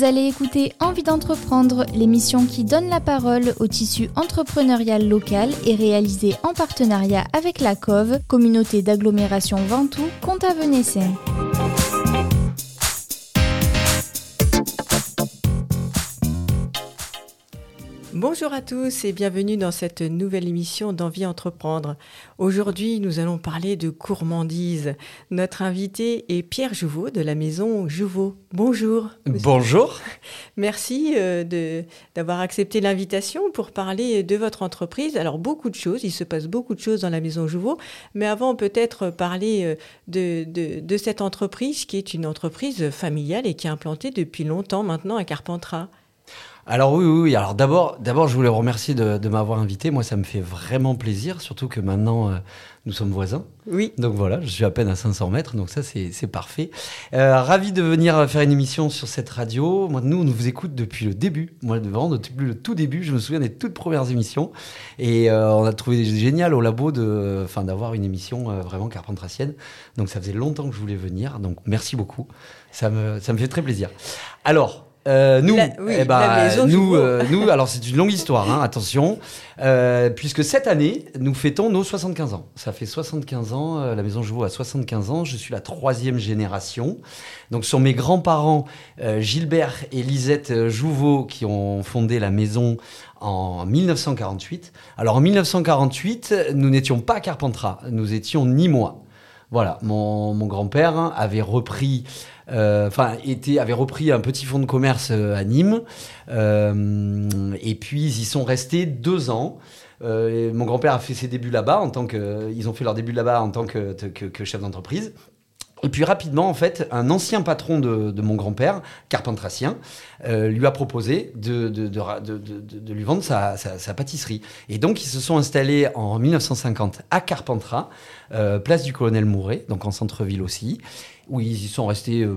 Vous allez écouter Envie d'entreprendre, l'émission qui donne la parole au tissu entrepreneurial local et réalisée en partenariat avec la COV, communauté d'agglomération Ventoux, Comte-Venessin. Bonjour à tous et bienvenue dans cette nouvelle émission d'Envie Entreprendre. Aujourd'hui, nous allons parler de gourmandise. Notre invité est Pierre Jouveau de la maison Jouveau. Bonjour. Bonjour. Merci euh, d'avoir accepté l'invitation pour parler de votre entreprise. Alors, beaucoup de choses, il se passe beaucoup de choses dans la maison Jouveau, mais avant peut-être parler euh, de, de, de cette entreprise qui est une entreprise familiale et qui est implantée depuis longtemps maintenant à Carpentras. Alors oui, oui, oui. Alors d'abord, d'abord, je voulais remercier de, m'avoir invité. Moi, ça me fait vraiment plaisir, surtout que maintenant, euh, nous sommes voisins. Oui. Donc voilà, je suis à peine à 500 mètres, donc ça, c'est parfait. Euh, ravi de venir faire une émission sur cette radio. Moi, nous, on vous écoute depuis le début. Moi, vraiment, depuis le tout début, je me souviens des toutes premières émissions. Et euh, on a trouvé génial au labo de, enfin, d'avoir une émission vraiment carpentracienne. Donc ça faisait longtemps que je voulais venir. Donc merci beaucoup. Ça me, ça me fait très plaisir. Alors, euh, nous, eh ben, nous, euh, nous, alors c'est une longue histoire, hein, attention, euh, puisque cette année, nous fêtons nos 75 ans. Ça fait 75 ans, la maison Jouveau a 75 ans, je suis la troisième génération. Donc ce sont mes grands-parents, Gilbert et Lisette Jouveau, qui ont fondé la maison en 1948. Alors en 1948, nous n'étions pas à Carpentras, nous étions ni moi. Voilà, mon, mon grand-père avait repris euh, enfin, avait repris un petit fonds de commerce euh, à Nîmes. Euh, et puis, ils y sont restés deux ans. mon grand-père a fait ses débuts là-bas en tant que, ils ont fait leur début là-bas en tant que, chef d'entreprise. Et puis rapidement, en fait, un ancien patron de, mon grand-père, carpentracien, lui a proposé de lui vendre sa, sa, pâtisserie. Et donc, ils se sont installés en 1950 à Carpentras, place du Colonel Mouret, donc en centre-ville aussi où ils y sont restés euh,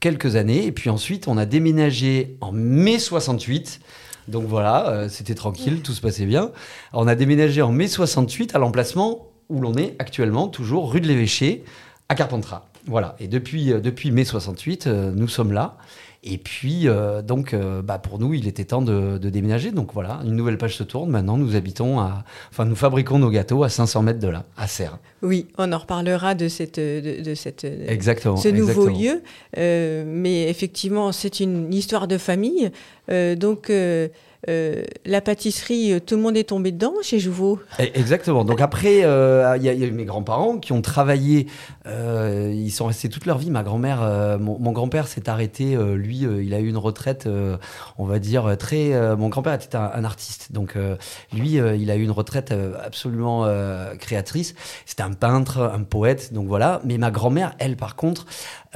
quelques années. Et puis ensuite, on a déménagé en mai 68. Donc voilà, euh, c'était tranquille, tout se passait bien. On a déménagé en mai 68 à l'emplacement où l'on est actuellement, toujours rue de l'Évêché, à Carpentras. Voilà, et depuis, euh, depuis mai 68, nous sommes là. Et puis, euh, donc, euh, bah, pour nous, il était temps de, déménager. Donc voilà, une nouvelle page se tourne. Maintenant, nous habitons à. Enfin, nous fabriquons nos gâteaux à 500 mètres de là, à Serres. Oui, on en reparlera de, cette, de, cette, exactement, ce nouveau lieu. Euh, mais effectivement, c'est une histoire de famille. donc. Euh, la pâtisserie, euh, tout le monde est tombé dedans chez Jouveau. Eh, exactement. Donc après, euh, il y, a eu mes grands-parents qui ont travaillé. ils sont restés toute leur vie. Ma grand-mère, mon, grand-père s'est arrêté. lui, il a eu une retraite, on va dire très. mon grand-père était un, artiste, donc lui, il a eu une retraite absolument créatrice. C'était un peintre, un poète, donc voilà. Mais ma grand-mère, elle, par contre,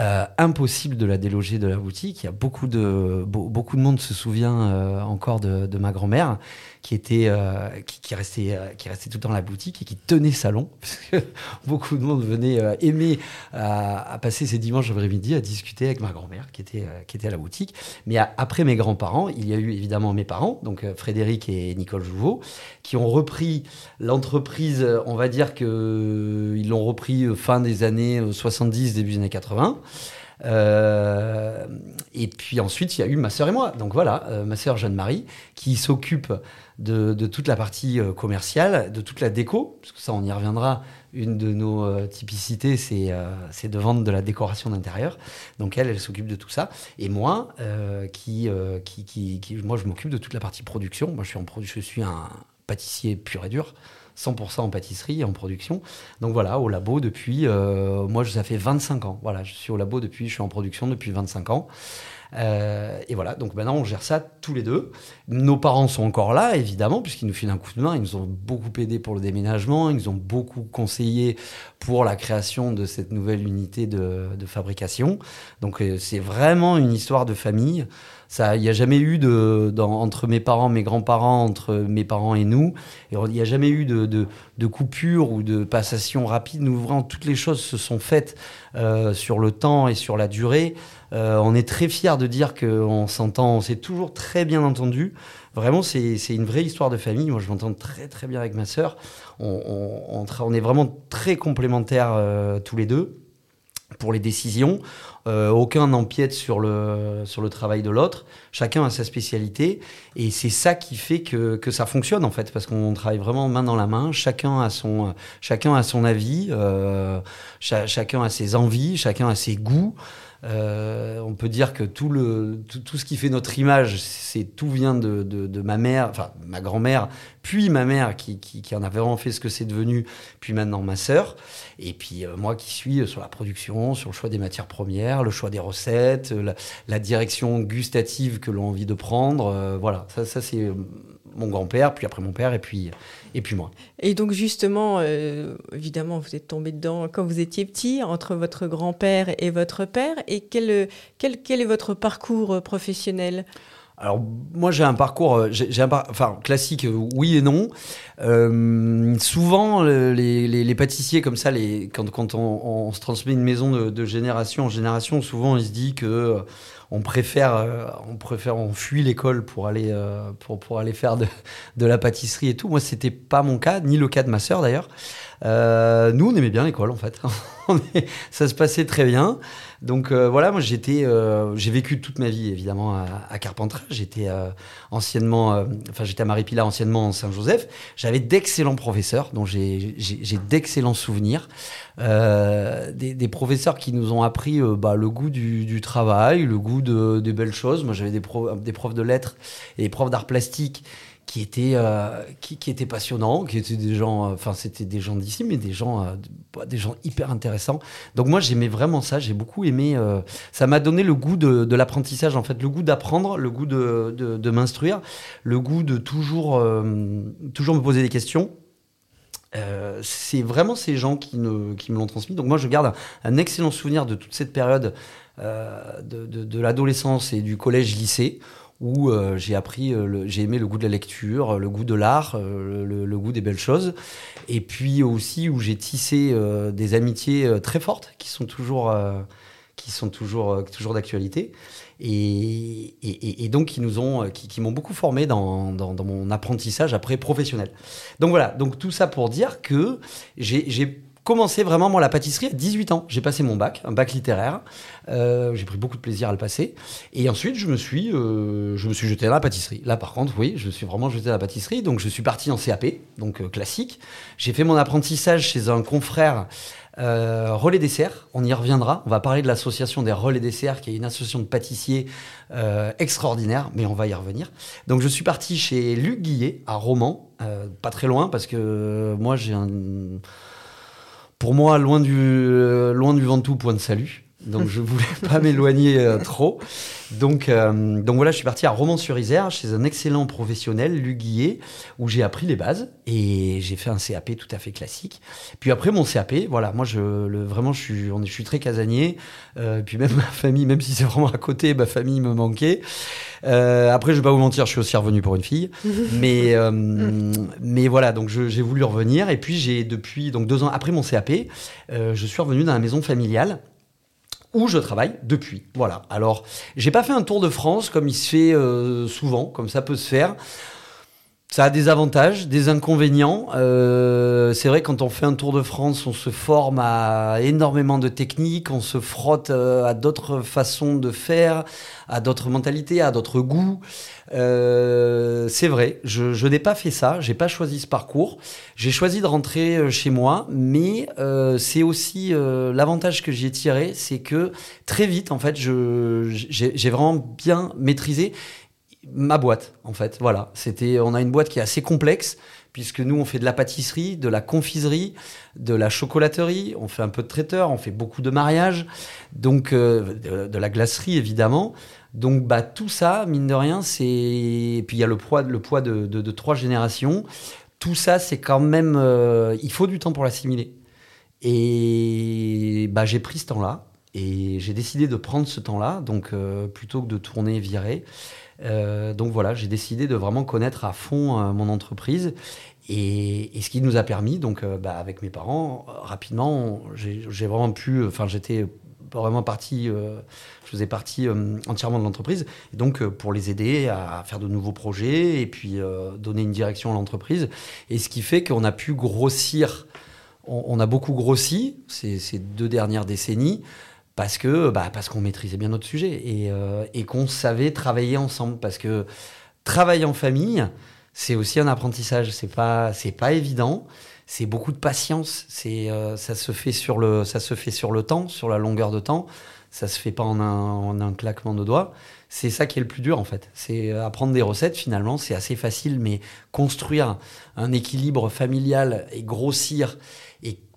euh, impossible de la déloger de la boutique. Il y a beaucoup de, beaucoup de monde se souvient euh, encore de, de ma grand-mère qui était euh, qui, restait qui restait tout à la boutique et qui tenait salon parce que beaucoup de monde venait aimer à, passer ses dimanches après-midi à discuter avec ma grand-mère qui était qui était à la boutique. Mais après mes grands-parents, il y a eu évidemment mes parents, donc Frédéric et Nicole Jouveau, qui ont repris l'entreprise. On va dire que ils l'ont repris fin des années 70, début des années 80. Euh, et puis ensuite, il y a eu ma sœur et moi. Donc voilà, euh, ma sœur Jeanne-Marie, qui s'occupe de, toute la partie euh, commerciale, de toute la déco, parce que ça, on y reviendra. Une de nos typicités, c'est de vendre de la décoration d'intérieur. Donc elle, elle s'occupe de tout ça. Et moi, qui, qui, qui, moi, je m'occupe de toute la partie production. Moi, je suis, un pâtissier pur et dur. 100% en pâtisserie et en production. Donc voilà, au labo depuis, euh, moi ça fait 25 ans. Voilà, je suis au labo depuis, je suis en production depuis 25 ans. Euh, et voilà, donc maintenant on gère ça tous les deux. Nos parents sont encore là, évidemment, puisqu'ils nous filent un coup de main. Ils nous ont beaucoup aidé pour le déménagement, ils nous ont beaucoup conseillé pour la création de cette nouvelle unité de, de fabrication. Donc euh, c'est vraiment une histoire de famille. Il n'y a jamais eu de, entre mes parents, mes grands-parents, entre mes parents et nous, il n'y a jamais eu de, de, coupure ou de passation rapide. Nous, vraiment, toutes les choses se sont faites euh, sur le temps et sur la durée. Euh, on est très fiers de dire qu'on s'entend, on s'est toujours très bien entendu. Vraiment, c'est une vraie histoire de famille. Moi, je m'entends très très bien avec ma sœur. On, est vraiment très complémentaires euh, tous les deux. Pour les décisions. Euh, aucun n'empiète sur le, sur le travail de l'autre. Chacun a sa spécialité. Et c'est ça qui fait que, que ça fonctionne, en fait, parce qu'on travaille vraiment main dans la main. Chacun a son, chacun a son avis, euh, chacun a ses envies, chacun a ses goûts. Euh, on peut dire que tout, le, tout, ce qui fait notre image, c'est tout vient de, de, ma mère, enfin ma grand-mère, puis ma mère qui, qui, en a vraiment fait ce que c'est devenu, puis maintenant ma sœur, et puis euh, moi qui suis sur la production, sur le choix des matières premières, le choix des recettes, la, direction gustative que l'on a envie de prendre. Euh, voilà, ça c'est mon grand-père, puis après mon père, et puis, et puis moi. Et donc justement, euh, évidemment, vous êtes tombé dedans quand vous étiez petit, entre votre grand-père et votre père. Et quel, quel, quel est votre parcours professionnel? Alors moi j'ai un parcours, euh, j'ai un enfin classique, euh, oui et non. souvent les, les, pâtissiers comme ça, les, quand, quand on, se transmet une maison de, de, génération en génération, souvent il se dit que on préfère, euh, on préfère, on fuit l'école pour aller, euh, pour, pour aller faire de, de, la pâtisserie et tout. Moi, c'était pas mon cas, ni le cas de ma sœur d'ailleurs. Euh, nous, on aimait bien l'école en fait. ça se passait très bien. Donc euh, voilà, moi j'étais, euh, j'ai vécu toute ma vie évidemment à, Carpentras. J'étais euh, anciennement, enfin j'étais à Marie-Pilat anciennement en Saint-Joseph. J'avais d'excellents professeurs, dont j'ai, d'excellents souvenirs. Des, professeurs qui nous ont appris bah, le goût du, du, travail, le goût de, des belles choses. Moi j'avais des, des profs de lettres et des profs d'art plastique qui étaient, euh, qui, qui, passionnants, qui étaient des gens, euh, enfin c'était des gens d'ici, mais des gens, euh, des gens hyper intéressants. Donc moi j'aimais vraiment ça, j'ai beaucoup aimé. ça m'a donné le goût de, l'apprentissage en fait, le goût d'apprendre, le goût de, de, m'instruire, le goût de toujours, toujours me poser des questions. c'est vraiment ces gens qui, ne, qui me l'ont transmis. Donc moi je garde un, un, excellent souvenir de toute cette période de, de l'adolescence et du collège-lycée où euh, j'ai appris, euh, j'ai aimé le goût de la lecture, le goût de l'art, euh, le, goût des belles choses, et puis aussi où j'ai tissé des amitiés très fortes qui sont toujours, qui sont toujours, toujours d'actualité, et, donc qui nous ont, qui, m'ont beaucoup formé dans, dans, dans, mon apprentissage après professionnel. Donc voilà, donc tout ça pour dire que j'ai commencé vraiment moi la pâtisserie à 18 ans. J'ai passé mon bac, un bac littéraire. Euh, j'ai pris beaucoup de plaisir à le passer. Et ensuite, je me suis, euh, je me suis jeté dans la pâtisserie. Là, par contre, oui, je me suis vraiment jeté dans la pâtisserie. Donc, je suis parti en CAP, donc euh, classique. J'ai fait mon apprentissage chez un confrère. Euh, relais dessert, on y reviendra. On va parler de l'association des relais dessert, qui est une association de pâtissiers euh, extraordinaire, mais on va y revenir. Donc je suis parti chez Luc Guillet à Romans, euh, pas très loin parce que moi j'ai un pour moi, loin du, euh, loin Ventoux, point de salut. Donc je voulais pas m'éloigner euh, trop. Donc, euh, donc voilà, je suis parti à Romans-sur-Isère chez un excellent professionnel, Luc Guillet, où j'ai appris les bases et j'ai fait un CAP tout à fait classique. Puis après mon CAP, voilà, moi je le, vraiment je suis, on, je suis très casanier. Euh, puis même ma famille, même si c'est vraiment à côté, ma famille me manquait. Euh, après, je vais pas vous mentir, je suis aussi revenu pour une fille, mais euh, mais voilà, donc j'ai voulu revenir et puis j'ai depuis donc deux ans après mon CAP, euh, je suis revenu dans la maison familiale où je travaille depuis. Voilà. Alors, j'ai pas fait un tour de France comme il se fait euh, souvent, comme ça peut se faire. Ça a des avantages, des inconvénients. Euh, c'est vrai quand on fait un tour de France, on se forme à énormément de techniques, on se frotte euh, à d'autres façons de faire, à d'autres mentalités, à d'autres goûts. Euh, c'est vrai, je, je n'ai pas fait ça, j'ai pas choisi ce parcours. J'ai choisi de rentrer euh, chez moi, mais euh, c'est aussi euh, l'avantage que j'y ai tiré, c'est que très vite, en fait, j'ai vraiment bien maîtrisé ma boîte, en fait. Voilà, c'était, on a une boîte qui est assez complexe puisque nous, on fait de la pâtisserie, de la confiserie, de la chocolaterie, on fait un peu de traiteur, on fait beaucoup de mariages, donc euh, de, la glacerie, évidemment. Donc, bah, tout ça, mine de rien, c'est... Et puis, il y a le poids, le poids de trois générations. Tout ça, c'est quand même... Euh, il faut du temps pour l'assimiler. Et bah, j'ai pris ce temps-là. Et j'ai décidé de prendre ce temps-là, donc euh, plutôt que de tourner viré. Euh, donc voilà, j'ai décidé de vraiment connaître à fond euh, mon entreprise. Et, ce qui nous a permis, donc euh, bah, avec mes parents, rapidement, j'ai vraiment pu, enfin j'étais vraiment partie, je faisais partie entièrement de l'entreprise. Donc pour les aider à faire de nouveaux projets et puis donner une direction à l'entreprise. Et ce qui fait qu'on a pu grossir on, a beaucoup grossi ces, deux dernières décennies parce que bah, parce qu'on maîtrisait bien notre sujet et, et qu'on savait travailler ensemble. Parce que travailler en famille, c'est aussi un apprentissage. C'est pas c'est pas évident. C'est beaucoup de patience. C'est ça se fait sur le ça se fait sur le temps, sur la longueur de temps. Ça se fait pas en un, en un claquement de doigts. C'est ça qui est le plus dur en fait. C'est euh, apprendre des recettes finalement, c'est assez facile, mais construire un équilibre familial et grossir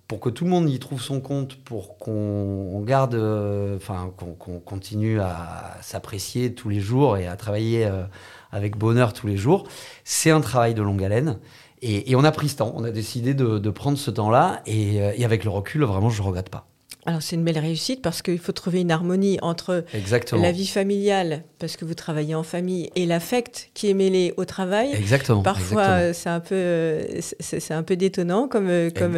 pour que tout le monde y trouve son compte, pour qu'on garde, euh, enfin qu'on continue à s'apprécier tous les jours et à travailler euh, avec bonheur tous les jours, c'est un travail de longue haleine. Et, on a pris ce temps, on a décidé de, prendre ce temps-là, et, et avec le recul, vraiment, je ne regrette pas. Alors c'est une belle réussite parce qu'il faut trouver une harmonie entre la vie familiale, parce que vous travaillez en famille, et l'affect qui est mêlé au travail. Exactement. Parfois c'est un peu c'est un peu détonnant comme comme,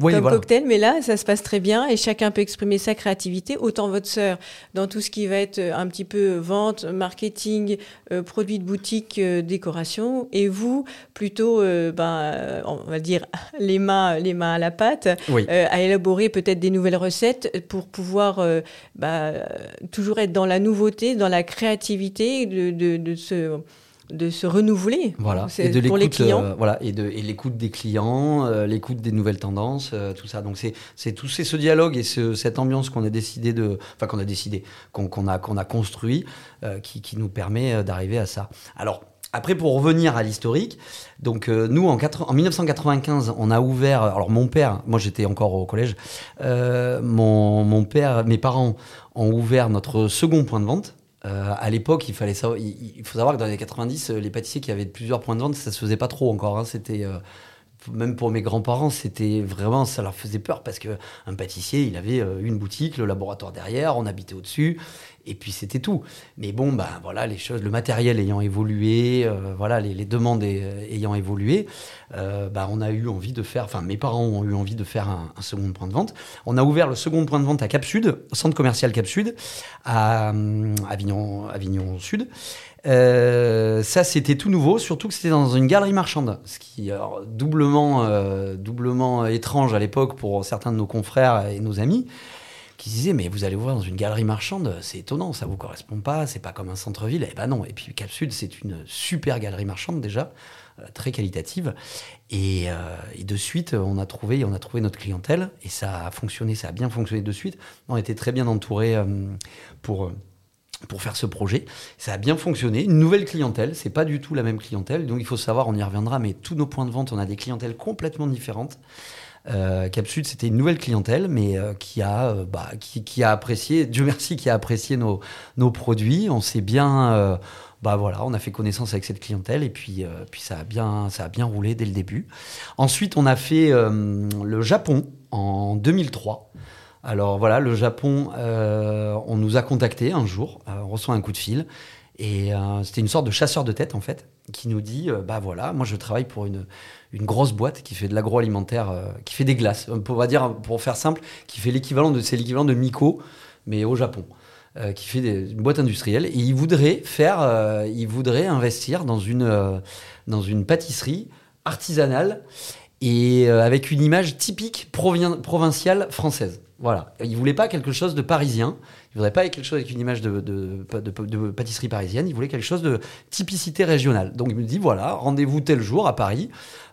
comme cocktail, mais là ça se passe très bien et chacun peut exprimer sa créativité. Autant votre sœur dans tout ce qui va être un petit peu vente, marketing, euh, produits de boutique, euh, décoration, et vous plutôt euh, ben on va dire les mains les mains à la pâte, à élaborer peut-être des nouvelles recettes pour pouvoir euh, bah, toujours être dans la nouveauté, dans la créativité, de, de, de se de se renouveler. Voilà. Et de pour les clients. euh, voilà. Et de et l'écoute des clients euh, l'écoute des nouvelles tendances tout ça. Donc c'est c'est tout c'est ce dialogue et ce, cette ambiance qu'on a décidé de enfin qu'on a décidé qu'on a qu'on a construit qui, qui nous permet d'arriver à ça. Alors après, pour revenir à l'historique, donc euh, nous en, en, 1995, on a ouvert. Alors mon père, moi j'étais encore au collège. Euh, mon, mon, père, mes parents ont ouvert notre second point de vente. Euh, à l'époque, il fallait savoir, il, faut savoir que dans les années 90, les pâtissiers qui avaient plusieurs points de vente, ça se faisait pas trop encore. Hein. C'était même pour mes grands-parents, c'était vraiment, ça leur faisait peur parce que un pâtissier, il avait une boutique, le laboratoire derrière, on habitait au-dessus, et puis c'était tout. Mais bon, bah voilà, les choses, le matériel ayant évolué, euh, voilà, les, demandes euh, ayant évolué, euh, bah on a eu envie de faire, enfin mes parents ont eu envie de faire un, second point de vente. On a ouvert le second point de vente à Cap Sud, centre commercial Cap Sud, à Avignon, Avignon Sud. Ça, c'était tout nouveau, surtout que c'était dans une galerie marchande, ce qui est doublement, doublement étrange à l'époque pour certains de nos confrères et nos amis qui disaient mais vous allez voir dans une galerie marchande, c'est étonnant, ça vous correspond pas, c'est pas comme un centre-ville. Et eh ben non. Et puis Cap Sud, c'est une super galerie marchande déjà, euh, très qualitative. Et, euh, et, de suite, on a trouvé, on a trouvé notre clientèle et ça a fonctionné, ça a bien fonctionné de suite. On était très bien entouré euh, pour pour faire ce projet. Ça a bien fonctionné. Une nouvelle clientèle, c'est pas du tout la même clientèle. Donc il faut savoir, on y reviendra, mais tous nos points de vente, on a des clientèles complètement différentes. Euh, c'était une nouvelle clientèle, mais euh, qui, a, euh, bah, qui, a apprécié, Dieu merci, qui a apprécié nos, nos produits. On s'est bien, euh, bah voilà, on a fait connaissance avec cette clientèle et puis, puis ça, a bien, ça a bien roulé dès le début. Ensuite, on a fait le Japon en 2003. Alors voilà, le Japon, on nous a contacté un jour, on reçoit un coup de fil. Et c'était une sorte de chasseur de tête, en fait, qui nous dit Bah voilà, moi je travaille pour une, grosse boîte qui fait de l'agroalimentaire, euh, qui fait des glaces. On dire, pour faire simple, qui fait l'équivalent de, c'est l'équivalent de Miko, mais au Japon. Euh, qui fait une boîte industrielle et il voudrait faire, euh, il voudrait investir dans une, dans une pâtisserie artisanale et avec une image typique provinciale française. Voilà. Il voulait pas quelque chose de parisien. Il voudrait pas quelque chose avec une image de, pâtisserie parisienne. Il voulait quelque chose de typicité régionale. Donc il me dit voilà, rendez-vous tel jour à Paris.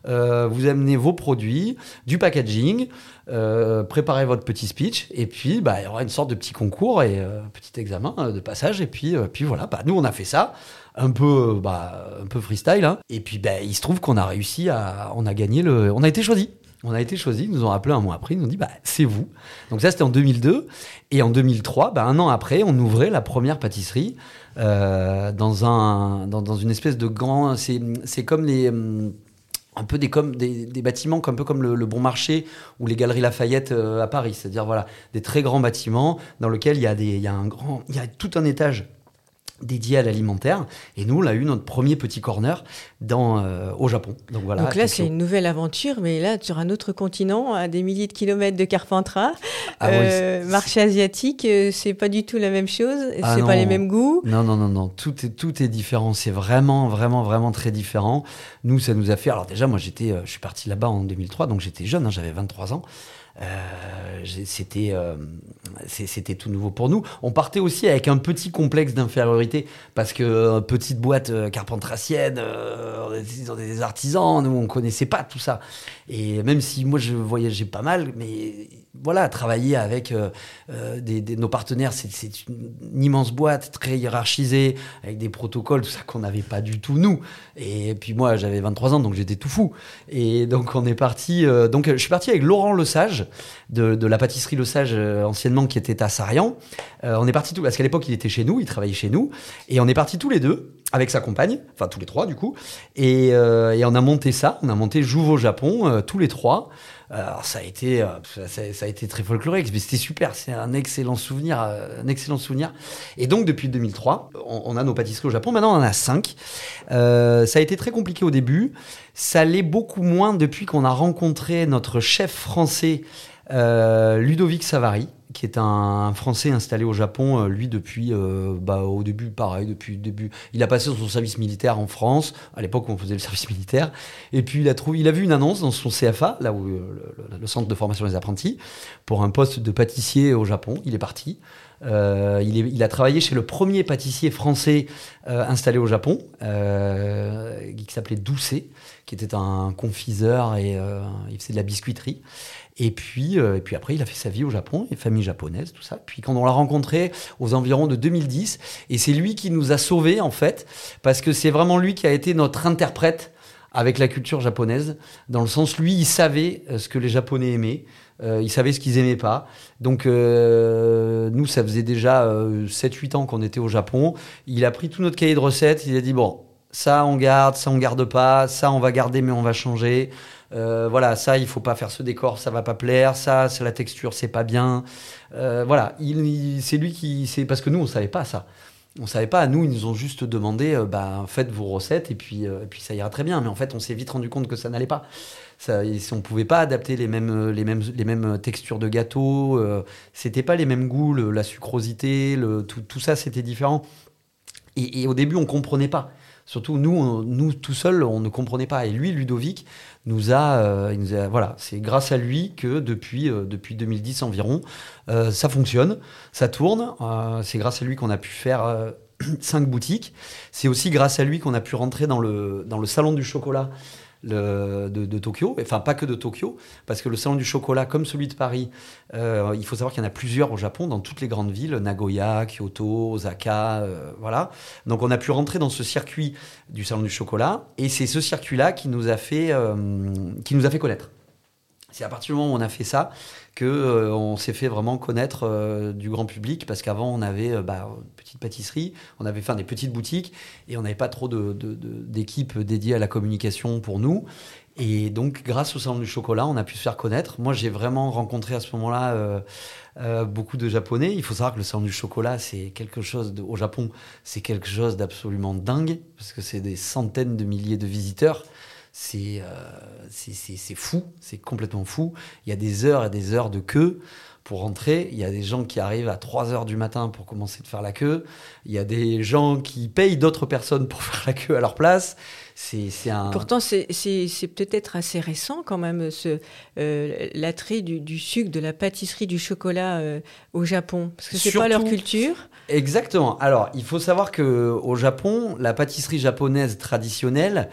Euh, vous amenez vos produits, du packaging, euh, préparez votre petit speech, et puis bah, il y aura une sorte de petit concours et euh, petit examen de passage. Et puis, puis voilà, bah, nous on a fait ça un peu, bah, un peu freestyle. Hein. Et puis, bah, il se trouve qu'on a réussi à, on a gagné le, on a été choisi. On a été choisi, ils nous ont appelé un mois après, ils nous ont dit bah, c'est vous. Donc ça c'était en 2002 et en 2003, bah, un an après, on ouvrait la première pâtisserie dans un dans, une espèce de grand, c'est comme les hum, un peu des, comme, des, des, bâtiments un peu comme le, Bon Marché ou les Galeries Lafayette euh, à Paris, c'est-à-dire voilà des très grands bâtiments dans lesquels il y a des y il y a tout un étage dédié à l'alimentaire. Et nous, on a eu notre premier petit corner dans, euh, au Japon. Donc, voilà, Donc là, c'est une nouvelle aventure, mais là, sur un autre continent, à des milliers de kilomètres de Carpentras. Ah euh, marché asiatique, euh, c'est pas du tout la même chose, ah c'est pas les mêmes goûts. Non, non, non, non, tout est, tout est différent. C'est vraiment, vraiment, vraiment très différent. Nous, ça nous a fait. Alors, déjà, moi, j'étais, je suis parti là-bas en 2003, donc j'étais jeune, hein, j'avais 23 ans. Euh, c'était euh, c'était tout nouveau pour nous. On partait aussi avec un petit complexe d'infériorité parce que euh, petite boîte carpentracienne, on des artisans, nous on connaissait pas tout ça. Et même si moi je voyageais pas mal, mais voilà, travailler avec nos partenaires, c'est une, immense boîte très hiérarchisée avec des protocoles, tout ça qu'on n'avait pas du tout nous. Et puis moi j'avais 23 ans donc j'étais tout fou. Et donc on est parti. donc je suis parti avec Laurent Lesage de, la pâtisserie Le Sage euh, anciennement qui était à Sarian. Euh, on est parti tout parce qu'à l'époque il était chez nous, il travaillait chez nous, et on est parti tous les deux avec sa compagne, enfin tous les trois du coup, et, euh, on a monté ça, on a monté Jouve au Japon tous les trois. Alors ça a été, ça, a été très folklorique, mais c'était super. C'est un excellent souvenir, un excellent souvenir. Et donc depuis 2003, on, a nos pâtisseries au Japon. Maintenant on en a cinq. ça a été très compliqué au début. Ça l'est beaucoup moins depuis qu'on a rencontré notre chef français, euh, Ludovic Savary, qui est un, Français installé au Japon, euh, lui depuis, euh, bah, au début, pareil, depuis le début. Il a passé son service militaire en France, à l'époque où on faisait le service militaire, et puis il a, trouvé, il a vu une annonce dans son CFA, là où le, centre de formation des apprentis, pour un poste de pâtissier au Japon. Il est parti. Euh, il, a travaillé chez le premier pâtissier français euh, installé au Japon, euh, qui s'appelait Doucet, qui était un confiseur et il faisait de la biscuiterie. Et puis, et puis après, il a fait sa vie au Japon, et famille japonaise, tout ça. Puis quand on l'a rencontré aux environs de 2010, et c'est lui qui nous a sauvés en fait, parce que c'est vraiment lui qui a été notre interprète avec la culture japonaise, dans le sens, lui, il savait ce que les Japonais aimaient. Euh, ils savaient ce qu'ils aimaient pas. Donc, euh, nous, ça faisait déjà 7-8 euh, ans qu'on était au Japon. Il a pris tout notre cahier de recettes. Il a dit Bon, ça, on garde, ça, on garde pas. Ça, on va garder, mais on va changer. Voilà, ça, il faut pas faire ce décor, ça va pas plaire. Ça, c'est la texture, c'est pas bien. voilà, il, c'est lui qui. C'est parce que nous, on savait pas ça on savait pas. Nous, ils nous ont juste demandé, bah, faites vos recettes et puis, et puis ça ira très bien. Mais en fait, on s'est vite rendu compte que ça n'allait pas. Ça, on pouvait pas adapter les mêmes, les mêmes, les mêmes textures de gâteau. Euh, c'était pas les mêmes goûts, la sucrosité, tout, tout, ça, c'était différent. Et, au début, on comprenait pas. Surtout nous, nous tout seuls, on ne comprenait pas. Et lui, Ludovic, nous a, euh, voilà, c'est grâce à lui que depuis euh, depuis 2010 environ, ça fonctionne, ça tourne. c'est grâce à lui qu'on a pu faire cinq boutiques. C'est aussi grâce à lui qu'on a pu rentrer dans le salon du chocolat de, Tokyo, enfin pas que de Tokyo, parce que le salon du chocolat, comme celui de Paris, euh, il faut savoir qu'il y en a plusieurs au Japon, dans toutes les grandes villes, Nagoya, Kyoto, Osaka, euh, voilà. Donc on a pu rentrer dans ce circuit du salon du chocolat, et c'est ce circuit-là qui euh, qui nous a fait connaître. C'est à partir du moment où on a fait ça que euh, on s'est fait vraiment connaître euh, du grand public parce qu'avant on avait euh, bah, une petite pâtisserie, on avait fait des petites boutiques et on n'avait pas trop d'équipes dédiées à la communication pour nous. Et donc grâce au salon du chocolat, on a pu se faire connaître. Moi j'ai vraiment rencontré à ce moment-là beaucoup de Japonais. Il faut savoir que le salon du chocolat, c'est quelque chose au Japon, c'est quelque chose d'absolument dingue parce que c'est des centaines de milliers de visiteurs. Euh, c'est fou, c'est complètement fou. Il y a des heures et des heures de queue pour rentrer. Il y a des gens qui arrivent à 3 heures du matin pour commencer de faire la queue. Il y a des gens qui payent d'autres personnes pour faire la queue à leur place. C'est un... Pourtant, c'est peut-être assez récent quand même, ce euh, l'attrait du, sucre, de la pâtisserie, du chocolat euh, au Japon. Parce que c'est pas leur culture. Exactement. Alors, il faut savoir que au Japon, la pâtisserie japonaise traditionnelle,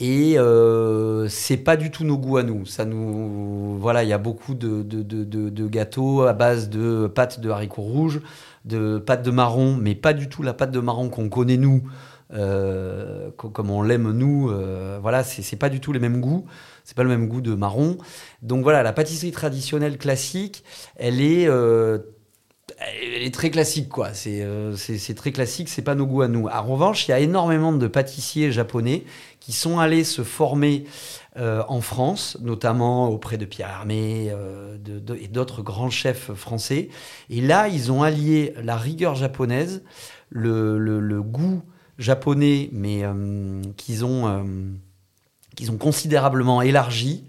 et euh, c'est pas du tout nos goûts à nous. Ça nous, voilà, il y a beaucoup de, gâteaux à base de pâte de haricots rouges, de pâte de marron, mais pas du tout la pâte de marron qu'on connaît nous, euh, comme on l'aime nous. Euh, voilà, c'est pas du tout les mêmes goûts. C'est pas le même goût de marron. Donc voilà, la pâtisserie traditionnelle classique, elle est euh, elle est très classique, quoi. C'est c'est très classique, c'est pas nos goûts à nous. En revanche, il y a énormément de pâtissiers japonais qui sont allés se former en France, notamment auprès de Pierre Hermé et d'autres grands chefs français. Et là, ils ont allié la rigueur japonaise, le, le goût japonais, mais qu'ils ont qu'ils ont considérablement élargi.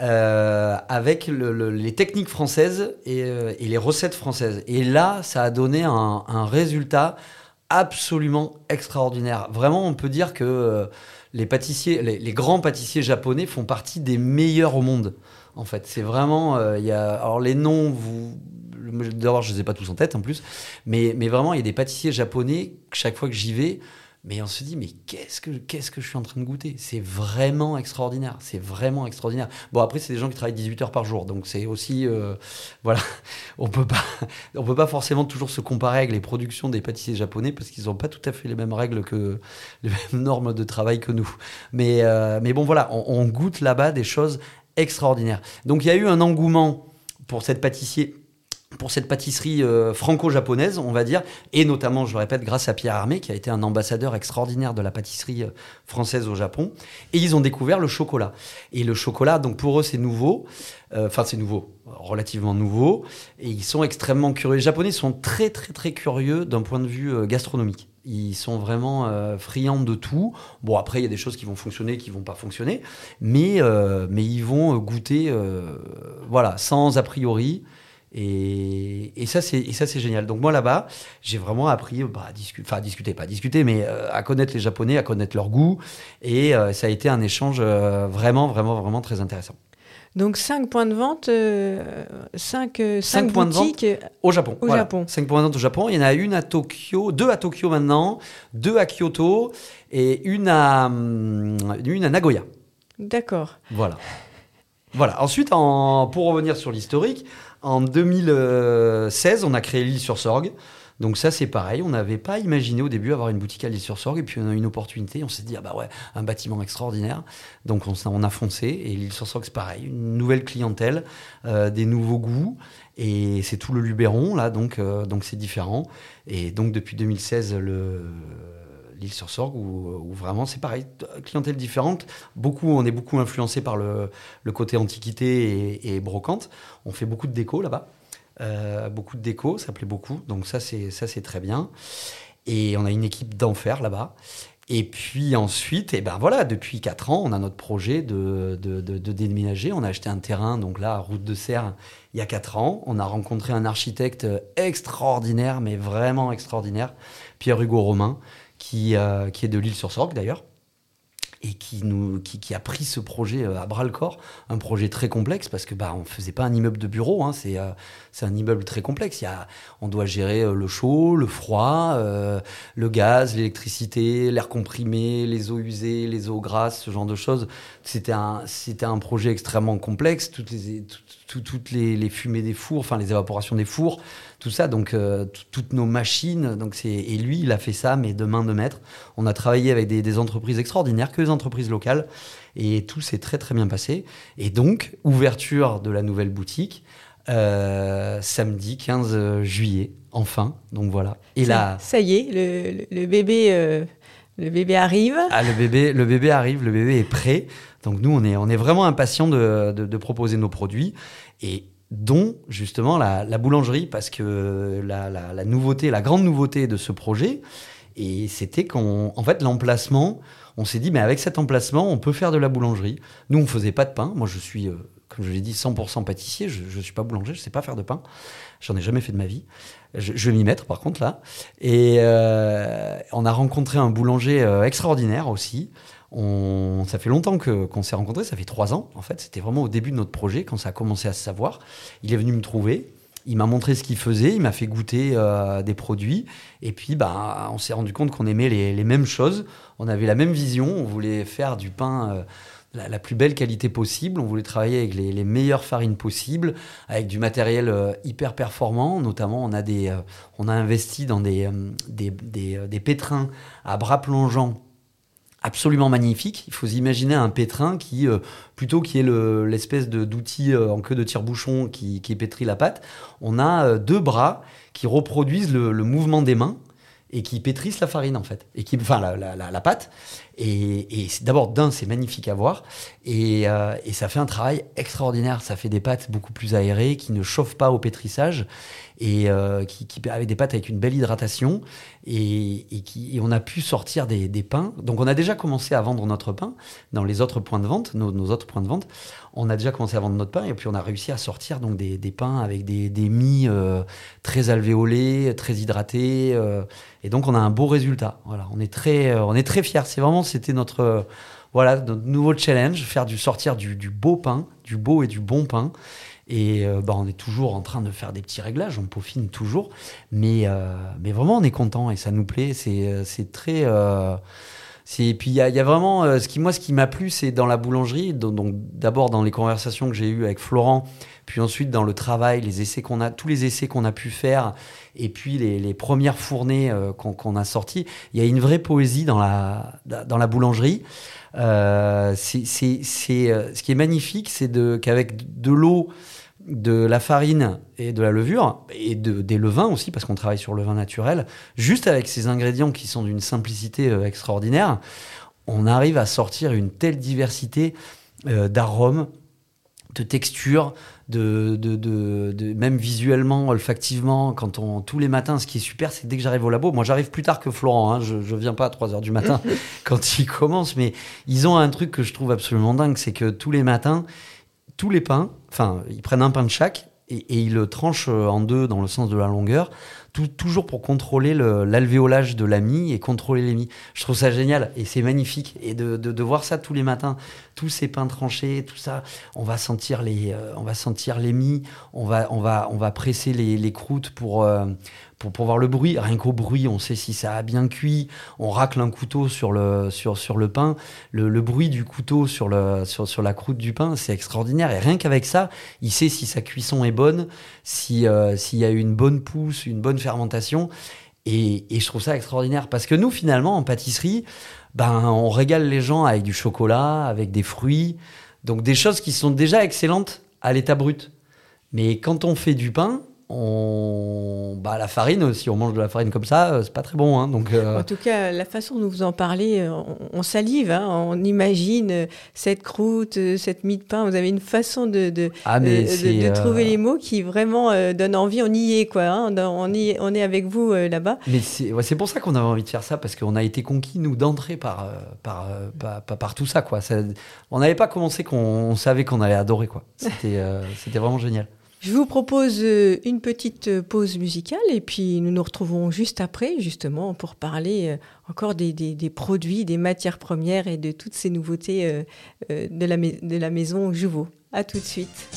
Euh, avec les techniques françaises euh, et, les recettes françaises. Et là, ça a donné un, résultat absolument extraordinaire. Vraiment, on peut dire que euh, les pâtissiers, les, grands pâtissiers japonais font partie des meilleurs au monde. En fait, c'est vraiment, alors les noms, vous, d'abord, je ne les ai pas tous en tête en plus, mais, mais vraiment, il y a des pâtissiers japonais, chaque fois que j'y vais, mais on se dit, mais qu'est-ce que, qu'est-ce que je suis en train de goûter? C'est vraiment extraordinaire. C'est vraiment extraordinaire. Bon, après, c'est des gens qui travaillent 18 heures par jour. Donc, c'est aussi. Euh, voilà. On peut pas, on peut pas forcément toujours se comparer avec les productions des pâtissiers japonais parce qu'ils n'ont pas tout à fait les mêmes règles que. les mêmes normes de travail que nous. Mais, euh, mais bon, voilà. On, on goûte là-bas des choses extraordinaires. Donc, il y a eu un engouement pour cette pâtissier pour cette pâtisserie euh, franco-japonaise, on va dire, et notamment, je le répète, grâce à Pierre Armé, qui a été un ambassadeur extraordinaire de la pâtisserie euh, française au Japon. Et ils ont découvert le chocolat. Et le chocolat, donc pour eux, c'est nouveau. Euh, enfin, c'est nouveau, relativement nouveau. Et ils sont extrêmement curieux. Les Japonais sont très, très, très curieux d'un point de vue gastronomique. Ils sont vraiment friands de tout. Bon, après, il y a des choses qui vont fonctionner, qui vont pas fonctionner. Mais, mais ils vont goûter, voilà, sans a priori. Et, et, ça, c'est, génial. Donc moi, là-bas, j'ai vraiment appris bah, à discuter, enfin à discuter, pas à discuter, mais euh, à connaître les Japonais, à connaître leur goût. Et euh, ça a été un échange euh, vraiment, vraiment, vraiment très intéressant. Donc cinq points de vente, cinq, cinq, points de vente au Japon. Au Japon. Points de vente au Japon. Il y en a une à Tokyo, deux à Tokyo maintenant, deux à Kyoto et une à, hum, une à Nagoya. D'accord. Voilà. Voilà. Ensuite, en, pour revenir sur l'historique, en 2016, on a créé l'île sur Sorgue. Donc ça, c'est pareil. On n'avait pas imaginé au début avoir une boutique à l'île sur Sorgue. Et puis on a eu une opportunité. On s'est dit, ah bah ouais, un bâtiment extraordinaire. Donc on, on a foncé. Et l'île sur Sorgue, c'est pareil. Une nouvelle clientèle, euh, des nouveaux goûts. Et c'est tout le Luberon, là. Donc euh, donc c'est différent. Et donc depuis 2016, le l'île sur Sorgue, où, vraiment c'est pareil, clientèle différente. Beaucoup, on est beaucoup influencé par le, côté antiquité et, brocante. On fait beaucoup de déco là-bas. Euh, beaucoup de déco, ça plaît beaucoup. Donc ça, c'est ça c'est très bien. Et on a une équipe d'enfer là-bas. Et puis ensuite, et eh ben voilà, depuis 4 ans, on a notre projet de, déménager. On a acheté un terrain, donc là, à Route de Serre, il y a 4 ans. On a rencontré un architecte extraordinaire, mais vraiment extraordinaire, Pierre-Hugo Romain, qui, euh, qui est de l'île sur Sorgue d'ailleurs et qui, nous, qui, a pris ce projet euh, à bras le corps, un projet très complexe parce que bah on faisait pas un immeuble de bureau, hein, c'est euh, c'est un immeuble très complexe. Il y a, on doit gérer le chaud, le froid, le gaz, l'électricité, l'air comprimé, les eaux usées, les eaux grasses, ce genre de choses. C'était un un projet extrêmement complexe. Toutes les les, les, fumées des fours, enfin les évaporations des fours, tout ça, donc euh, toutes nos machines. Donc c'est et lui, il a fait ça, mais de main de maître. On a travaillé avec des, entreprises extraordinaires, que des entreprises locales, et tout s'est très très bien passé. Et donc ouverture de la nouvelle boutique euh, samedi 15 juillet, enfin. Donc voilà. Et là, ça y est, le, bébé. Euh, le bébé arrive. Ah, le bébé, le bébé arrive, le bébé est prêt. Donc nous, on est, on est vraiment impatients de, de, proposer nos produits. Et dont justement la, boulangerie, parce que la, nouveauté, la grande nouveauté de ce projet, et c'était qu'en en fait l'emplacement, on s'est dit, mais avec cet emplacement, on peut faire de la boulangerie. Nous, on faisait pas de pain. Moi, je suis, euh, comme je l'ai dit, 100% pâtissier. Je ne suis pas boulanger, je sais pas faire de pain. J'en ai jamais fait de ma vie. Je, vais m'y mettre, par contre, là. Et euh, on a rencontré un boulanger euh, extraordinaire aussi, ça fait longtemps qu'on s'est rencontrés, ça fait trois ans en fait. C'était vraiment au début de notre projet, quand ça a commencé à se savoir. Il est venu me trouver, il m'a montré ce qu'il faisait, il m'a fait goûter euh, des produits. Et puis, bah, on s'est rendu compte qu'on aimait les, mêmes choses. On avait la même vision. On voulait faire du pain la, plus belle qualité possible. On voulait travailler avec les, meilleures farines possibles, avec du matériel euh, hyper performant. Notamment, on a, des, on a investi dans des, des, des, des pétrins à bras plongeants absolument magnifique. Il faut imaginer un pétrin qui, euh, plutôt qui est l'espèce d'outil euh, en queue de tire-bouchon qui, pétrit la pâte, on a euh, deux bras qui reproduisent le, mouvement des mains et qui pétrissent la farine en fait, et qui, enfin la, la, pâte. Et, et d'abord d'un, c'est magnifique à voir, et, et, ça fait un travail extraordinaire. Ça fait des pâtes beaucoup plus aérées, qui ne chauffent pas au pétrissage, et euh, qui, qui, avait des pâtes avec une belle hydratation et, qui, on a pu sortir des, pains. Donc on a déjà commencé à vendre notre pain dans les autres points de vente, nos, autres points de vente. On a déjà commencé à vendre notre pain et puis on a réussi à sortir donc des, pains avec des, des mie euh, très alvéolés, très hydratés. Euh, et donc on a un beau résultat. Voilà, on est très, euh, on est très fiers. C'est vraiment, c'était notre voilà notre nouveau challenge, faire du sortir du, beau pain, du beau et du bon pain. Et euh, bah, on est toujours en train de faire des petits réglages, on peaufine toujours. Mais, euh, mais vraiment, on est content et ça nous plaît. C'est, euh, très. et puis il y y a, vraiment ce qui moi ce qui m'a plu c'est dans la boulangerie donc, d'abord dans les conversations que j'ai eues avec Florent puis ensuite dans le travail les essais qu'on a tous les essais qu'on a pu faire et puis les, premières fournées qu'on, qu'on a sorties il y a une vraie poésie dans la dans la boulangerie. Euh, c'est, c'est ce qui est magnifique c'est qu'avec de l'eau de la farine et de la levure, et de, des levains aussi, parce qu'on travaille sur le vin naturel, juste avec ces ingrédients qui sont d'une simplicité euh, extraordinaire, on arrive à sortir une telle diversité euh, d'arômes, de textures, de, de, de, même visuellement, olfactivement, quand on tous les matins, ce qui est super, c'est dès que j'arrive au labo, moi j'arrive plus tard que Florent, hein, je, je viens pas à 3 heures du matin quand ils commencent, mais ils ont un truc que je trouve absolument dingue, c'est que tous les matins, tous les pains, enfin, ils prennent un pain de chaque et, et, ils le tranchent en deux dans le sens de la longueur, toujours pour contrôler l'alvéolage de la mie et contrôler les mie. Je trouve ça génial et c'est magnifique. Et de, de, voir ça tous les matins, tous ces pains tranchés, tout ça, on va sentir les, euh, on va sentir les on va, on va, on va presser les, les croûtes pour, euh, pour, voir le bruit. Rien qu'au bruit, on sait si ça a bien cuit. On racle un couteau sur le, sur, sur le pain. Le, bruit du couteau sur, le, sur, sur la croûte du pain, c'est extraordinaire. Et rien qu'avec ça, il sait si sa cuisson est bonne, euh, s'il y a une bonne pousse, une bonne fermentation. Et, et, je trouve ça extraordinaire parce que nous, finalement, en pâtisserie, ben, on régale les gens avec du chocolat, avec des fruits, donc des choses qui sont déjà excellentes à l'état brut. Mais quand on fait du pain, on... bah, la farine, si on mange de la farine comme ça, euh, c'est pas très bon. Hein, donc, euh... En tout cas, la façon dont vous en parlez, euh, on, on salive, hein, on imagine cette croûte, cette mie de pain. Vous avez une façon de, de, ah, de, trouver les mots qui vraiment euh, donne envie. On y est, quoi. Hein, on, y, on est avec vous là-bas. Mais c'est ouais, pour ça qu'on avait envie de faire ça, parce qu'on a été conquis, nous, d'entrer par, par, par, par, par, tout ça. Quoi. ça on n'avait pas commencé qu'on savait qu'on allait adorer. C'était c'était vraiment génial. Je vous propose euh, une petite euh, pause musicale et puis nous nous retrouvons juste après, justement, pour parler euh, encore des, produits, des matières premières et de toutes ces nouveautés de la, de la maison Jouveau. À tout de suite.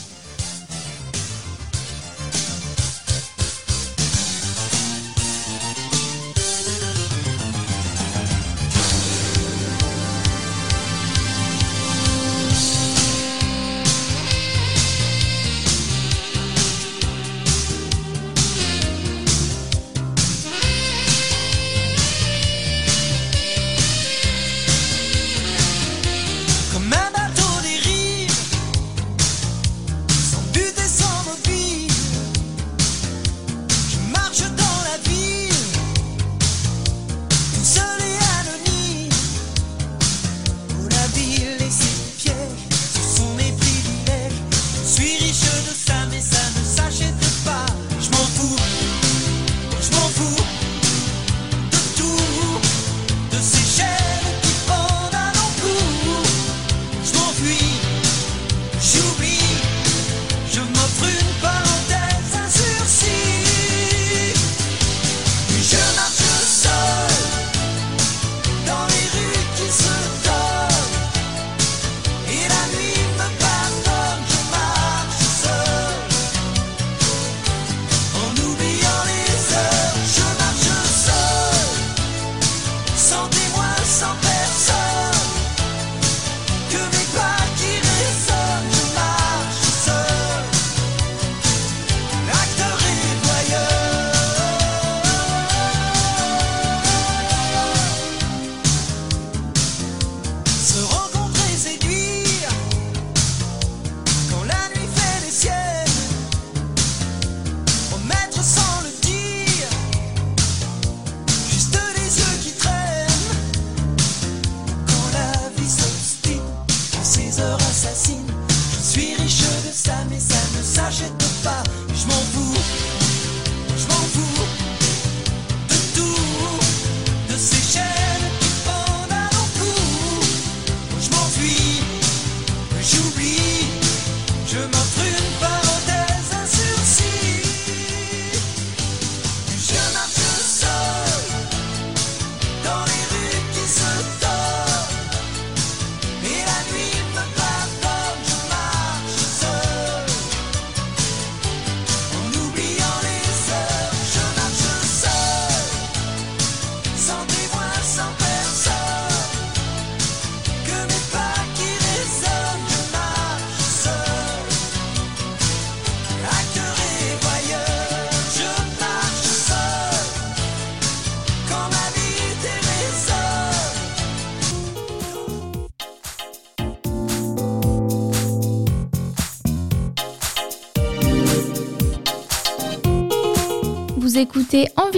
je m'en fous.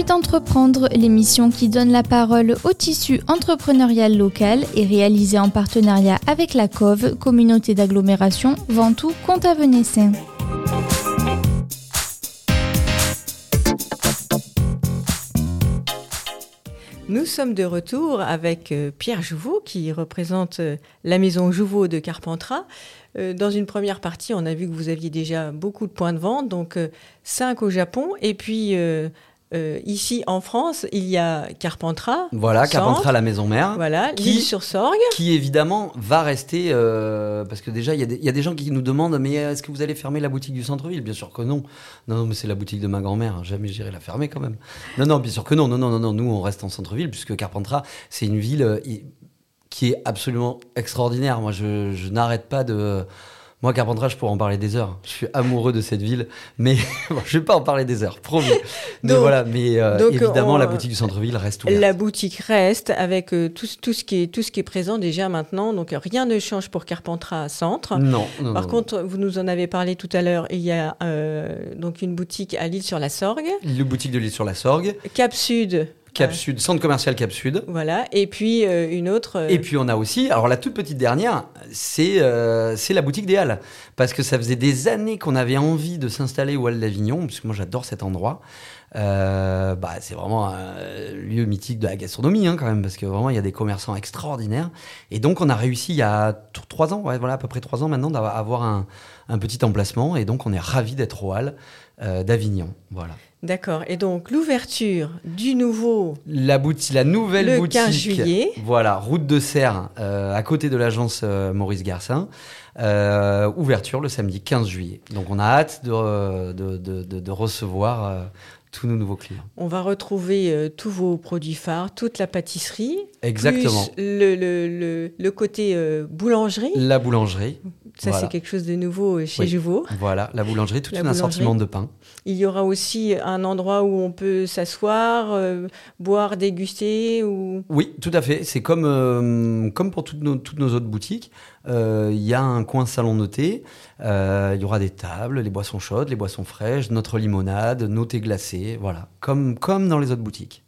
Envie d'entreprendre, l'émission qui donne la parole au tissu entrepreneurial local et réalisée en partenariat avec la COV, communauté d'agglomération Ventoux-Comte-Avenessin. Nous sommes de retour avec euh, Pierre Jouveau qui représente euh, la maison Jouveau de Carpentras. Euh, dans une première partie, on a vu que vous aviez déjà beaucoup de points de vente, donc 5 au Japon et puis euh, ici en France, il y a Carpentras. Voilà, Carpentras, la maison mère. Voilà, qui sur Sorgue. Qui évidemment va rester. Euh, parce que déjà, il y, a des gens qui nous demandent Mais est-ce que vous allez fermer la boutique du centre-ville? Bien sûr que non. Non, mais c'est la boutique de ma grand-mère. Jamais j'irai la fermer quand même. Non, non, bien sûr que non. Non, non, non, non. Nous, on reste en centre-ville puisque Carpentras, c'est une ville euh, qui est absolument extraordinaire. Moi, je n'arrête pas de moi, Carpentras, je pourrais en parler des heures. Je suis amoureux de cette ville, mais je ne vais pas en parler des heures, promis. Mais voilà, mais euh, évidemment, la boutique du centre-ville reste ouverte. La boutique reste avec euh, tout, tout, ce qui est, tout ce qui est présent déjà maintenant. Donc rien ne change pour Carpentras Centre. Non. Par contre, vous nous en avez parlé tout à l'heure. Il y a euh, donc une boutique à Lille sur la Sorgue. Une boutique de Lille sur la Sorgue. Cap Sud Cap Sud, centre commercial Cap Sud. Voilà, et puis euh, une autre. Euh, et puis on a aussi, alors la toute petite dernière, c'est euh, c'est la boutique des Halles. Parce que ça faisait des années qu'on avait envie de s'installer au Halles d'Avignon, parce que moi j'adore cet endroit. Bah, c'est vraiment un lieu mythique de la gastronomie hein, quand même, parce que vraiment il y a des commerçants extraordinaires. Et donc on a réussi il y a trois ans, ouais, voilà, à peu près trois ans maintenant, d'avoir un, un, petit emplacement. Et donc on est ravis d'être au Halles d'Avignon. Voilà. D'accord. Et donc l'ouverture du nouveau. La boutique, la nouvelle le boutique. 15 juillet. Voilà, route de Serre, euh, à côté de l'agence euh, Maurice Garcin. Euh, ouverture le samedi 15 juillet. Donc on a hâte de, de, de, de recevoir tous nos nouveaux clients. On va retrouver tous vos produits phares, toute la pâtisserie. Exactement. le, le, le, le, côté boulangerie. La boulangerie. Ça, c'est quelque chose de nouveau chez oui. Voilà, la boulangerie, tout un assortiment de pain. Il y aura aussi un endroit où on peut s'asseoir, euh, boire, déguster ou... Oui, tout à fait. C'est comme, euh, comme pour toutes nos, toutes nos autres boutiques. Euh, il y a un coin salon noté. il y aura des tables, les boissons chaudes, les boissons fraîches, notre limonade, nos thés glacés. Voilà, comme, comme dans les autres boutiques.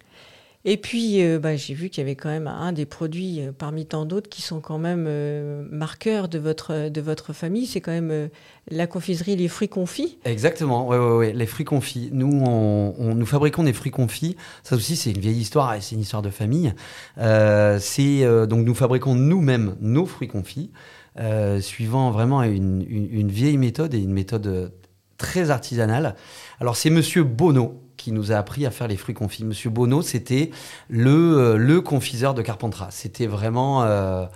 Et puis, euh, bah, j'ai vu qu'il y avait quand même un des produits euh, parmi tant d'autres qui sont quand même euh, marqueurs de votre, de votre famille. C'est quand même la confiserie, les fruits confits. Exactement, oui, ouais, ouais. les fruits confits. Nous, on, nous fabriquons des fruits confits. Ça aussi, c'est une vieille histoire, c'est une histoire de famille. c'est donc nous fabriquons nous-mêmes nos fruits confits, suivant vraiment une, une, vieille méthode et une méthode très artisanale. Alors, c'est Monsieur Bonneau qui nous a appris à faire les fruits confits. Monsieur Bonneau, c'était le, euh, confiseur de Carpentras. C'était vraiment... Euh,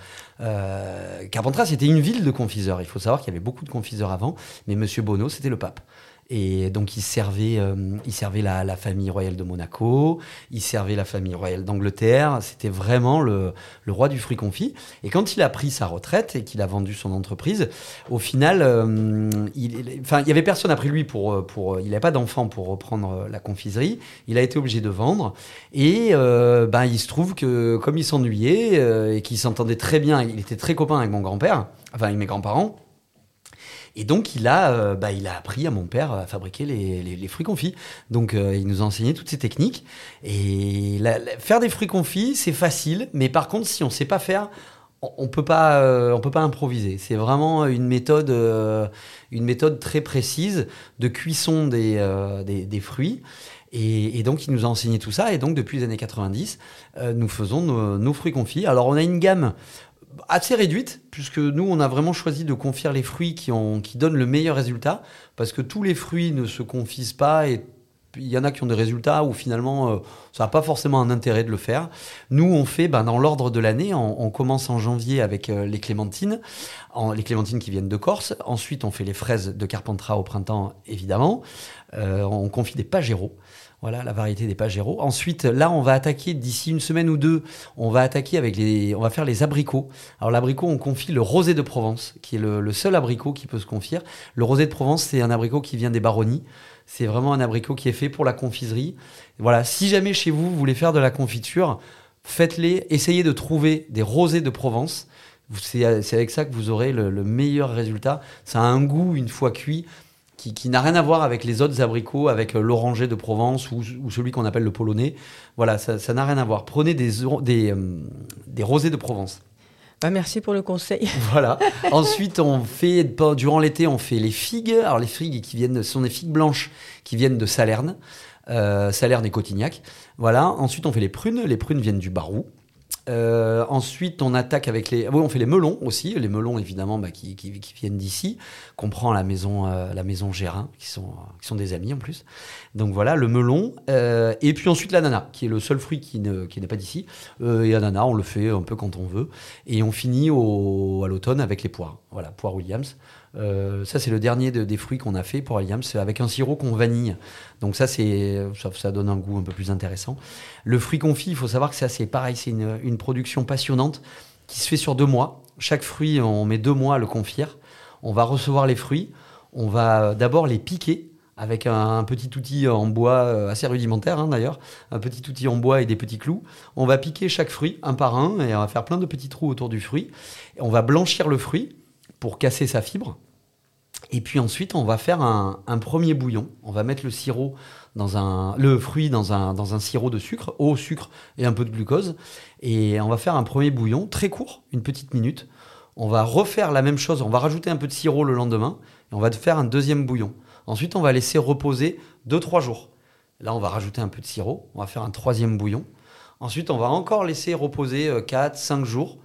euh, Carpentras, c'était une ville de confiseurs. Il faut savoir qu'il y avait beaucoup de confiseurs avant, mais Monsieur Bonneau, c'était le pape. Et donc, il servait, euh, il servait la, la, famille royale de Monaco, il servait la famille royale d'Angleterre. C'était vraiment le, le, roi du fruit confit. Et quand il a pris sa retraite et qu'il a vendu son entreprise, au final, euh, il, enfin, il y avait personne après lui pour, pour il n'avait pas d'enfant pour reprendre la confiserie. Il a été obligé de vendre. Et euh, ben, il se trouve que comme il s'ennuyait euh, et qu'il s'entendait très bien, il était très copain avec mon grand-père, enfin avec mes grands-parents. Et donc, il a, euh, bah, il a appris à mon père à fabriquer les, fruits confits. Donc, euh, il nous a enseigné toutes ces techniques. Et faire des fruits confits, c'est facile. Mais par contre, si on ne sait pas faire, on peut euh, peut pas improviser. C'est vraiment une méthode, une méthode très précise de cuisson des, des, fruits. Et, donc, il nous a enseigné tout ça. Et donc, depuis les années 90, nous faisons nos, fruits confits. Alors, on a une gamme assez réduite, puisque nous, on a vraiment choisi de confier les fruits qui, ont, qui donnent le meilleur résultat, parce que tous les fruits ne se confisent pas et il y en a qui ont des résultats où finalement euh, ça n'a pas forcément un intérêt de le faire. Nous, on fait ben, dans l'ordre de l'année, on, commence en janvier avec euh, les clémentines, en, les clémentines qui viennent de Corse. Ensuite, on fait les fraises de Carpentras au printemps, évidemment. Euh, on confie des pagéros. Voilà la variété des pagéros. Ensuite, là, on va attaquer d'ici une semaine ou deux. On va attaquer avec les, on va faire les abricots. Alors l'abricot, on confie le rosé de Provence, qui est le, seul abricot qui peut se confier. Le rosé de Provence, c'est un abricot qui vient des baronnies. C'est vraiment un abricot qui est fait pour la confiserie. Voilà, si jamais chez vous, vous voulez faire de la confiture, faites-les, essayez de trouver des rosés de Provence. C'est avec ça que vous aurez le meilleur résultat. Ça a un goût, une fois cuit, qui, n'a rien à voir avec les autres abricots, avec l'oranger de Provence ou, celui qu'on appelle le polonais. Voilà, ça n'a rien à voir. Prenez des, des, des rosés de Provence. Bah, merci pour le conseil. Voilà. Ensuite, on fait durant l'été, on fait les figues. Alors les figues qui viennent, ce sont des figues blanches qui viennent de Salerne, euh, Salerne et Cotignac. Voilà. Ensuite, on fait les prunes. Les prunes viennent du Barou. Euh, ensuite, on attaque avec les. Oui, on fait les melons aussi. Les melons, évidemment, bah, qui, viennent d'ici, qu'on prend la maison, euh, la maison Gérin, qui sont, qui sont des amis en plus. Donc voilà, le melon. Euh, et puis ensuite, l'ananas, qui est le seul fruit qui, ne, qui n'est pas d'ici. et ananas, on le fait un peu quand on veut. Et on finit au, à l'automne avec les poires. Voilà, poires Williams. Euh, ça, c'est le dernier des fruits qu'on a fait pour C'est avec un sirop qu'on vanille. Donc ça, c'est ça, donne un goût un peu plus intéressant. Le fruit confit, il faut savoir que c'est pareil, c'est une, production passionnante qui se fait sur deux mois. Chaque fruit, on met deux mois à le confire. On va recevoir les fruits. On va d'abord les piquer avec un, petit outil en bois euh, assez rudimentaire hein, d'ailleurs, un petit outil en bois et des petits clous. On va piquer chaque fruit un par un et on va faire plein de petits trous autour du fruit. On va blanchir le fruit pour casser sa fibre. Et puis ensuite, on va faire un, premier bouillon. On va mettre le sirop dans un, le fruit dans un, dans un sirop de sucre, eau, sucre et un peu de glucose. Et on va faire un premier bouillon très court, une petite minute. On va refaire la même chose. On va rajouter un peu de sirop le lendemain et on va faire un deuxième bouillon. Ensuite, on va laisser reposer 2-3 jours. Là, on va rajouter un peu de sirop. On va faire un troisième bouillon. Ensuite, on va encore laisser reposer 4-5 euh, jours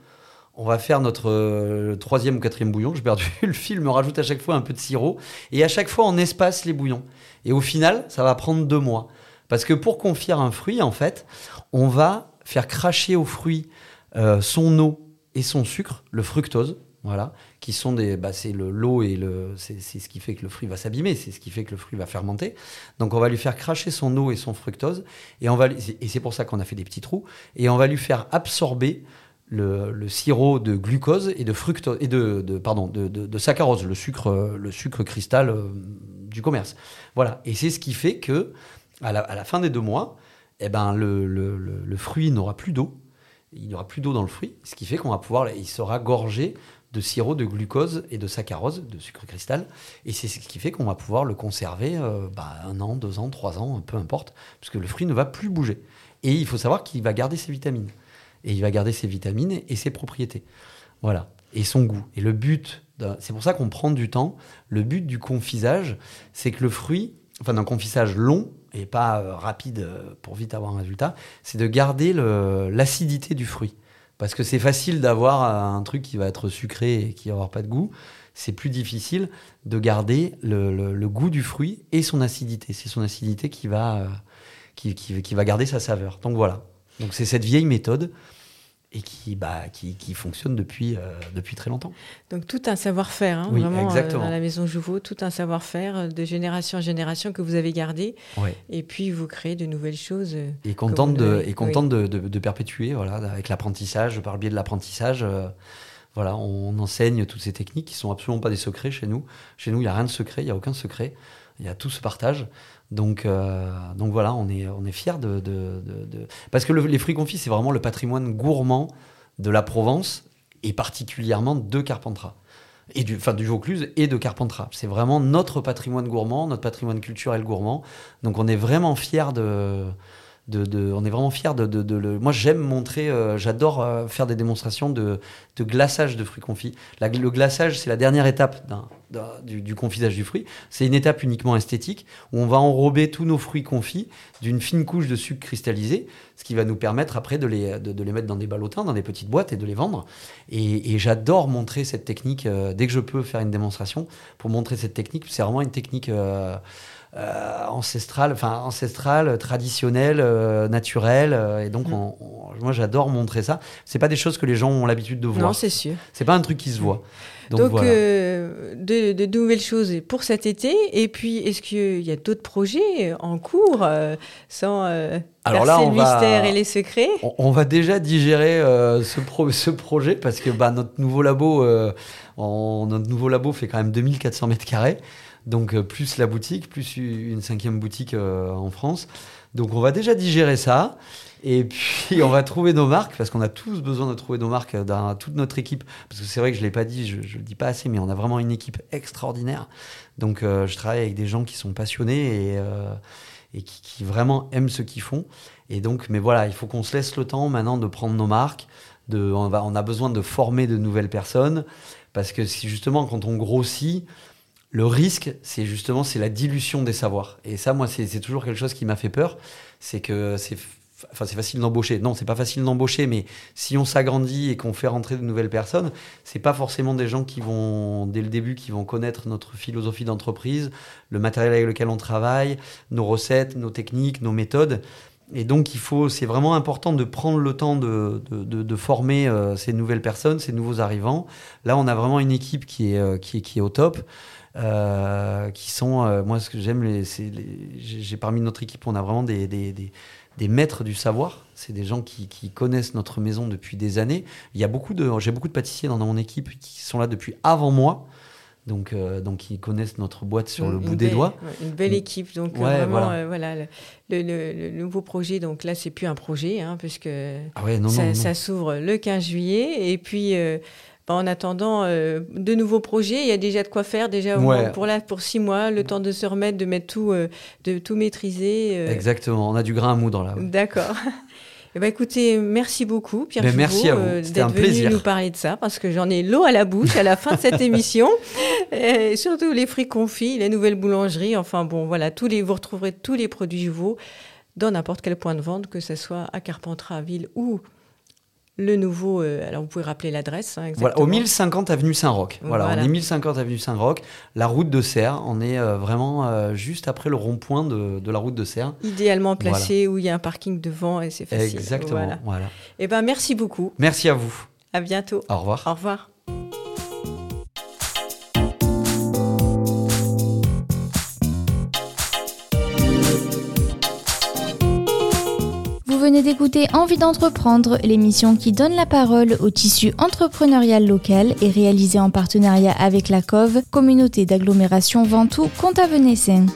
on va faire notre euh, troisième ou quatrième bouillon. J'ai perdu le fil, me rajoute à chaque fois un peu de sirop. Et à chaque fois, on espace les bouillons. Et au final, ça va prendre deux mois. Parce que pour confier un fruit, en fait, on va faire cracher au fruit euh, son eau et son sucre, le fructose, voilà, qui sont des, bah, c'est le l'eau et le, c'est, ce qui fait que le fruit va s'abîmer, c'est ce qui fait que le fruit va fermenter. Donc on va lui faire cracher son eau et son fructose, et on va, et c'est pour ça qu'on a fait des petits trous, et on va lui faire absorber le, sirop de glucose et de fructose et de, pardon de, saccharose, le sucre le sucre cristal euh, du commerce. Voilà. Et c'est ce qui fait que à la, fin des deux mois, eh ben le, fruit n'aura plus d'eau. Il n'y aura plus d'eau dans le fruit, ce qui fait qu'on va pouvoir, il sera gorgé de sirop de glucose et de saccharose, de sucre cristal. Et c'est ce qui fait qu'on va pouvoir le conserver euh, bah, un an, deux ans, trois ans, peu importe, puisque le fruit ne va plus bouger. Et il faut savoir qu'il va garder ses vitamines et il va garder ses vitamines et ses propriétés. Voilà. Et son goût. Et le but, c'est pour ça qu'on prend du temps. Le but du confisage, c'est que le fruit, enfin d'un confisage long et pas euh, rapide euh, pour vite avoir un résultat, c'est de garder l'acidité du fruit. Parce que c'est facile d'avoir un truc qui va être sucré et qui va avoir pas de goût. C'est plus difficile de garder le, goût du fruit et son acidité. C'est son acidité qui va, euh, qui va garder sa saveur. Donc voilà. Donc c'est cette vieille méthode et qui, bah, qui, qui fonctionne depuis, euh, depuis très longtemps. Donc tout un savoir-faire, hein, vraiment, euh, dans la maison Jouveau, tout un savoir-faire euh, de génération en génération que vous avez gardé. Et puis vous créez de nouvelles choses. Et contente, de, et contente de, de, perpétuer, voilà, avec l'apprentissage, par le biais de l'apprentissage. voilà, on enseigne toutes ces techniques qui sont absolument pas des secrets chez nous. Chez nous, il n'y a rien de secret, il n'y a aucun secret. Il y a tout ce partage. Donc, euh, donc voilà, on est, on est fiers de, de, de, Parce que les fruits confits, c'est vraiment le patrimoine gourmand de la Provence et particulièrement de Carpentras. Et du, enfin, du Vaucluse et de Carpentras. C'est vraiment notre patrimoine gourmand, notre patrimoine culturel gourmand. Donc on est vraiment fiers de, on est vraiment fiers de, le. Moi, j'aime montrer, euh, j'adore euh, faire des démonstrations de, glaçage de fruits confits. le glaçage, c'est la dernière étape du, confisage du fruit. C'est une étape uniquement esthétique où on va enrober tous nos fruits confits d'une fine couche de sucre cristallisé, ce qui va nous permettre après de les, de, les mettre dans des ballotins, dans des petites boîtes et de les vendre. Et, j'adore montrer cette technique euh, dès que je peux faire une démonstration pour montrer cette technique. C'est vraiment une technique. Euh, ancestrale, enfin ancestrale, traditionnelle, euh, naturelle. Euh, et donc, mm. moi, j'adore montrer ça. C'est pas des choses que les gens ont l'habitude de voir. Non, c'est sûr. C'est pas un truc qui se voit. Donc, de, nouvelles choses pour cet été. Et puis, est-ce qu'il y a d'autres projets en cours sans Alors là, on le mystère et les secrets? on, va déjà digérer ce, ce, projet parce que bah, notre nouveau labo, notre nouveau labo fait quand même 2400 mètres carrés. Donc euh, plus la boutique, plus une cinquième boutique euh, en France. Donc on va déjà digérer ça. Et puis on va trouver nos marques, parce qu'on a tous besoin de trouver nos marques dans toute notre équipe. Parce que c'est vrai que je ne l'ai pas dit, je ne le dis pas assez, mais on a vraiment une équipe extraordinaire. Donc euh, je travaille avec des gens qui sont passionnés et, qui, vraiment aiment ce qu'ils font. Et donc, mais voilà, il faut qu'on se laisse le temps maintenant de prendre nos marques. De, on, on a besoin de former de nouvelles personnes. Parce que si justement, quand on grossit, le risque, c'est justement c'est la dilution des savoirs. Et ça, moi, c'est toujours quelque chose qui m'a fait peur. C'est que c'est enfin c'est facile d'embaucher. Non, c'est pas facile d'embaucher, mais si on s'agrandit et qu'on fait rentrer de nouvelles personnes, c'est pas forcément des gens qui vont dès le début qui vont connaître notre philosophie d'entreprise, le matériel avec lequel on travaille, nos recettes, nos techniques, nos méthodes. Et donc il faut, c'est vraiment important de prendre le temps de, de, de, former euh, ces nouvelles personnes, ces nouveaux arrivants. Là, on a vraiment une équipe qui est, euh, qui est, qui est au top. Euh, qui sont, euh, moi ce que j'aime, j'ai parmi notre équipe, on a vraiment des, des, des des maîtres du savoir. C'est des gens qui, qui, connaissent notre maison depuis des années. Il y a beaucoup de, j'ai beaucoup de pâtissiers dans mon équipe qui sont là depuis avant moi. Donc, euh, donc ils connaissent notre boîte sur le bout des doigts. Une belle équipe. Donc ouais, vraiment, voilà, euh, voilà le, le, le, nouveau projet. Donc là, c'est plus un projet, hein, puisque ah ouais, non, ça, s'ouvre le 15 juillet. Et puis, euh, en attendant euh, de nouveaux projets, il y a déjà de quoi faire déjà ouais. pour là pour six mois, le temps de se remettre, de mettre tout, euh, de tout maîtriser. Euh. Exactement, on a du grain à moudre là. Ouais. D'accord. Eh ben, écoutez, merci beaucoup Pierre ben, merci euh, d'être venu plaisir. nous parler de ça parce que j'en ai l'eau à la bouche à la fin de cette émission. Et surtout les fruits confits, les nouvelles boulangeries, enfin bon voilà, tous les vous retrouverez tous les produits Jouveau dans n'importe quel point de vente, que ce soit à Carpentras ville ou le nouveau, euh, alors vous pouvez rappeler l'adresse. Hein, voilà, au 1050 avenue Saint-Roch. Voilà, Voilà. on est 1050 avenue Saint-Roch, la route de Serre. On est euh, vraiment euh, juste après le rond-point de, de la route de Serre. Idéalement placé où il y a un parking devant et c'est facile. Exactement. Voilà. Voilà. Eh ben merci beaucoup. Merci à vous. À bientôt. Au revoir. Au revoir. Venez d'écouter Envie d'entreprendre, l'émission qui donne la parole au tissu entrepreneurial local et réalisée en partenariat avec la COV, communauté d'agglomération Ventoux Comte-Avenay-Seine.